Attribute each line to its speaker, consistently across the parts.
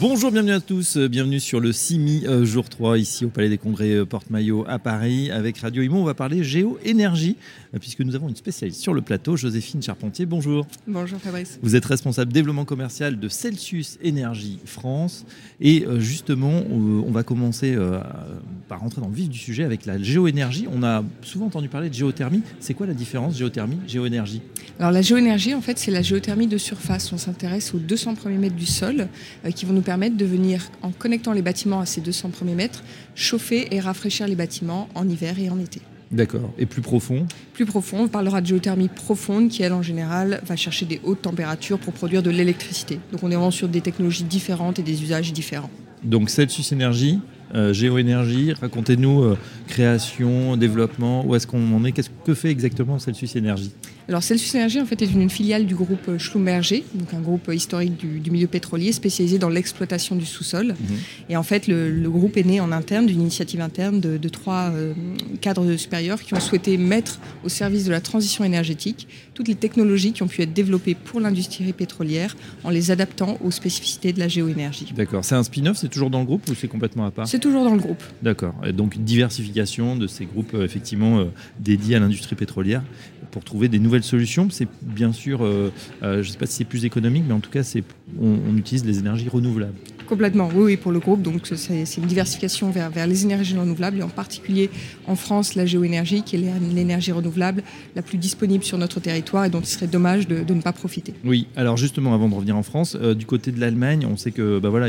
Speaker 1: Bonjour, bienvenue à tous, euh, bienvenue sur le CIMI euh, jour 3 ici au Palais des Congrès euh, Porte-Maillot à Paris avec Radio Imo. On va parler géo-énergie puisque nous avons une spécialiste sur le plateau, Joséphine Charpentier. Bonjour.
Speaker 2: Bonjour Fabrice.
Speaker 1: Vous êtes responsable développement commercial de Celsius Énergie France et justement on va commencer par rentrer dans le vif du sujet avec la géoénergie. On a souvent entendu parler de géothermie. C'est quoi la différence géothermie, géoénergie?
Speaker 2: Alors la géoénergie en fait c'est la géothermie de surface. On s'intéresse aux 200 premiers mètres du sol qui vont nous permettre de venir, en connectant les bâtiments à ces 200 premiers mètres, chauffer et rafraîchir les bâtiments en hiver et en été.
Speaker 1: D'accord. Et plus profond?
Speaker 2: Plus profond, on parlera de géothermie profonde qui, elle, en général, va chercher des hautes températures pour produire de l'électricité. Donc on est vraiment sur des technologies différentes et des usages différents.
Speaker 1: Donc Celsius Énergie, euh, géoénergie, racontez-nous euh, création, développement, où est-ce qu'on en est, qu'est-ce que fait exactement Celsius Énergie?
Speaker 2: Alors Celsius Energy en fait est une filiale du groupe Schlumberger, donc un groupe historique du, milieu pétrolier spécialisé dans l'exploitation du sous-sol. Mhm. Et en fait le, groupe est né en interne d'une initiative interne de, trois euh, cadres supérieurs qui ont souhaité mettre au service de la transition énergétique toutes les technologies qui ont pu être développées pour l'industrie pétrolière en les adaptant aux spécificités de la géoénergie.
Speaker 1: D'accord. C'est un spin-off, c'est toujours dans le groupe ou c'est complètement à part?
Speaker 2: C'est toujours dans le groupe.
Speaker 1: D'accord. Donc diversification de ces groupes euh, effectivement euh, dédiés à l'industrie pétrolière pour trouver des nouvelles solutions. C'est bien sûr, euh, je ne sais pas si c'est plus économique, mais en tout cas, c'est, on utilise les énergies renouvelables.
Speaker 2: Complètement, oui, oui, pour le groupe. Donc c'est une diversification vers, vers les énergies renouvelables et en particulier en France, la géoénergie qui est l'énergie renouvelable la plus disponible sur notre territoire et dont il serait dommage de, ne pas profiter.
Speaker 1: Oui, alors justement, avant de revenir en France, euh, du côté de l'Allemagne, on sait que, bah voilà,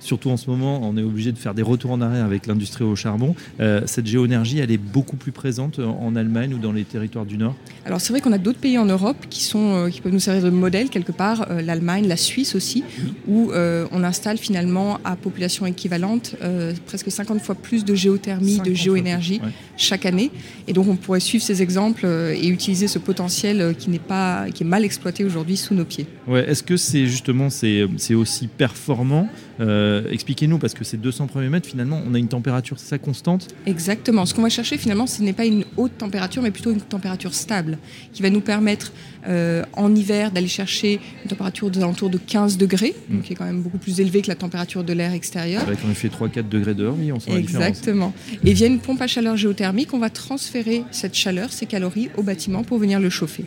Speaker 1: surtout en ce moment, on est obligé de faire des retours en arrière avec l'industrie au charbon. Euh, cette géoénergie, elle est beaucoup plus présente en Allemagne ou dans les territoires du Nord?
Speaker 2: Alors c'est vrai qu'on a d'autres pays en Europe qui, sont, euh, qui peuvent nous servir de modèle quelque part, l'Allemagne, la Suisse aussi, où on installe finalement à population équivalente euh, presque 50 fois plus de géothermie, de géoénergie chaque année. Et donc on pourrait suivre ces exemples euh, et utiliser ce potentiel euh, qui n'est pas qui est mal exploité aujourd'hui sous nos pieds.
Speaker 1: Ouais, est-ce que c'est justement c'est aussi performant Expliquez-nous parce que ces 200 premiers mètres finalement on a une température ça constante?
Speaker 2: Exactement. Ce qu'on va chercher finalement ce n'est pas une haute température mais plutôt une température stable qui va nous permettre en hiver d'aller chercher une température aux alentours de 15 degrés, mm. qui est quand même beaucoup plus élevée que la température de l'air extérieur.
Speaker 1: Avec on fait 3-4 degrés dehors, oui, on sent
Speaker 2: Exactement. Et via une pompe à chaleur géothermique, on va transférer cette chaleur, ces calories au bâtiment pour venir le chauffer.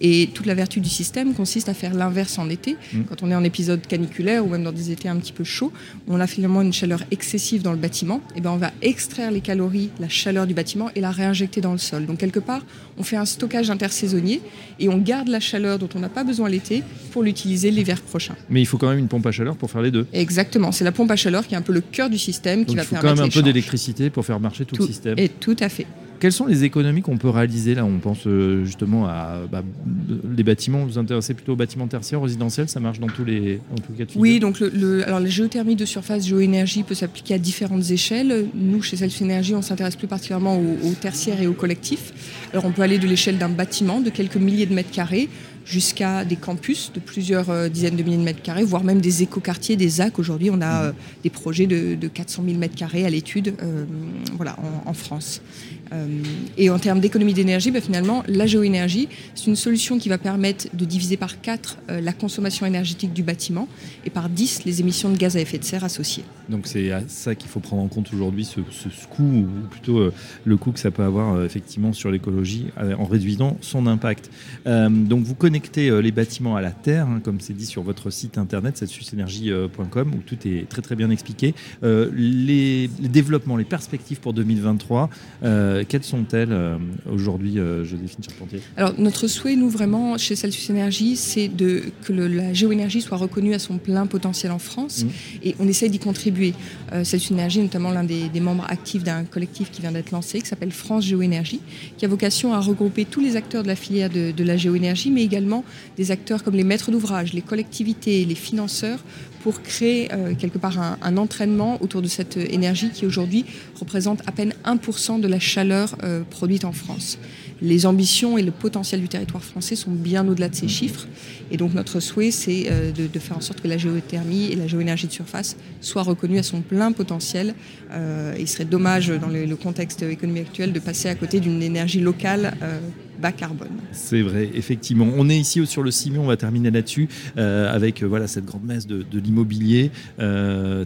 Speaker 2: Et toute la vertu du système consiste à faire l'inverse en été. Mm. Quand on est en épisode caniculaire ou même dans des étés un petit peu chauds, on a finalement une chaleur excessive dans le bâtiment. Et ben on va extraire les calories, la chaleur du bâtiment et la réinjecter dans le sol. Donc quelque part, on fait un stockage intersaisonnier et on garde la chaleur dont on n'a pas besoin l'été pour l'utiliser l'hiver prochain.
Speaker 1: Mais il faut quand même une pompe à chaleur pour faire les deux.
Speaker 2: Exactement. C'est la pompe à chaleur qui est un peu le cœur du système qui va permettre.
Speaker 1: Il faut quand même un peu d'électricité pour faire marcher tout,
Speaker 2: tout,
Speaker 1: le système.
Speaker 2: Et tout à fait.
Speaker 1: Quelles sont les économies qu'on peut réaliser là On pense euh, justement à bah, les bâtiments. Vous vous intéressez plutôt aux bâtiments tertiaires, résidentiels Ça marche dans tous les, cas de figure
Speaker 2: Oui, donc le, alors la géothermie de surface, géoénergie peut s'appliquer à différentes échelles. Nous, chez Self Energy, on s'intéresse plus particulièrement aux, aux tertiaires et aux collectifs. Alors on peut aller de l'échelle d'un bâtiment de quelques milliers de mètres carrés jusqu'à des campus de plusieurs euh, dizaines de milliers de mètres carrés, voire même des écoquartiers, des ZAC. Aujourd'hui, on a euh, des projets de, 400 000 mètres carrés à l'étude voilà, en France. Euh, et en termes d'économie d'énergie, bah, finalement, la géoénergie, c'est une solution qui va permettre de diviser par 4 euh, la consommation énergétique du bâtiment et par 10 les émissions de gaz à effet de serre associées.
Speaker 1: Donc c'est à ça qu'il faut prendre en compte aujourd'hui, ce, coût, ou plutôt euh, le coût que ça peut avoir effectivement sur l'écologie en réduisant son impact. donc vous connectez les bâtiments à la Terre, hein, comme c'est dit sur votre site internet, setsusenergie.com, où tout est très très bien expliqué. Les, développements, les perspectives pour 2023, euh, quelles sont-elles euh, aujourd'hui, euh, Joséphine Charpentier?
Speaker 2: Alors, notre souhait, nous, vraiment, chez Celsius Energy, c'est de, que la géoénergie soit reconnue à son plein potentiel en France. Mmh. Et on essaie d'y contribuer. Celsius Energy, notamment l'un des, membres actifs d'un collectif qui vient d'être lancé, qui s'appelle France Géoénergie, qui a vocation à regrouper tous les acteurs de la filière de, de la géoénergie, mais également des acteurs comme les maîtres d'ouvrage, les collectivités, les financeurs, pour créer euh, quelque part un, entraînement autour de cette énergie qui aujourd'hui représente à peine 1% de la chaleur euh, produite en France. Les ambitions et le potentiel du territoire français sont bien au-delà de ces chiffres. Et donc notre souhait, c'est euh, de, faire en sorte que la géothermie et la géoénergie de surface soient reconnues à son plein potentiel. Euh, il serait dommage, dans le, contexte économique actuel, de passer à côté d'une énergie locale euh, bas carbone.
Speaker 1: C'est vrai, effectivement. On est ici sur le Cimion, on va terminer là-dessus, avec voilà, cette grande messe de, l'immobilier,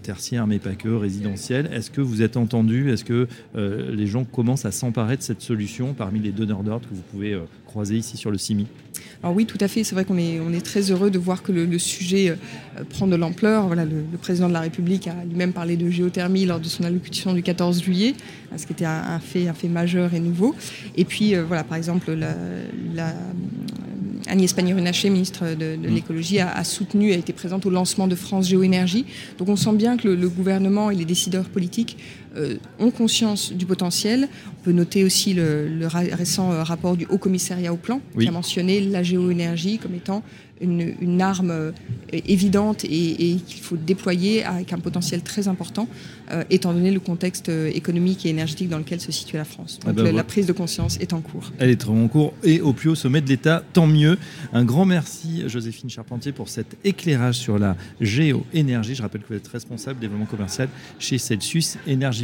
Speaker 1: tertiaire, mais pas que, résidentiel. Est-ce que vous êtes entendu? Est-ce que les gens commencent à s'emparer de cette solution parmi les donneurs d'ordre que vous pouvez croiser ici sur le CIMI
Speaker 2: alors oui, tout à fait. C'est vrai qu'on est, on est très heureux de voir que le, sujet euh, prend de l'ampleur. Voilà, le, président de la République a lui-même parlé de géothermie lors de son allocution du 14 juillet, ce qui était un, fait, un fait majeur et nouveau. Et puis, euh, voilà, par exemple, la, Agnès Pannier-Runacher, ministre de, mm. l'écologie, a, soutenu, a été présente au lancement de France Géoénergie. Donc on sent bien que le, gouvernement et les décideurs politiques ont conscience du potentiel. On peut noter aussi le, récent euh, rapport du Haut Commissariat au Plan, qui a mentionné la géoénergie comme étant une, arme euh, évidente et, qu'il faut déployer avec un potentiel très important, euh, étant donné le contexte euh, économique et énergétique dans lequel se situe la France. Donc ah bah la, prise de conscience est en cours.
Speaker 1: Elle est en cours et au plus haut sommet de l'État, tant mieux. Un grand merci Joséphine Charpentier pour cet éclairage sur la géoénergie. Je rappelle que vous êtes responsable développement commercial chez Celsius Énergie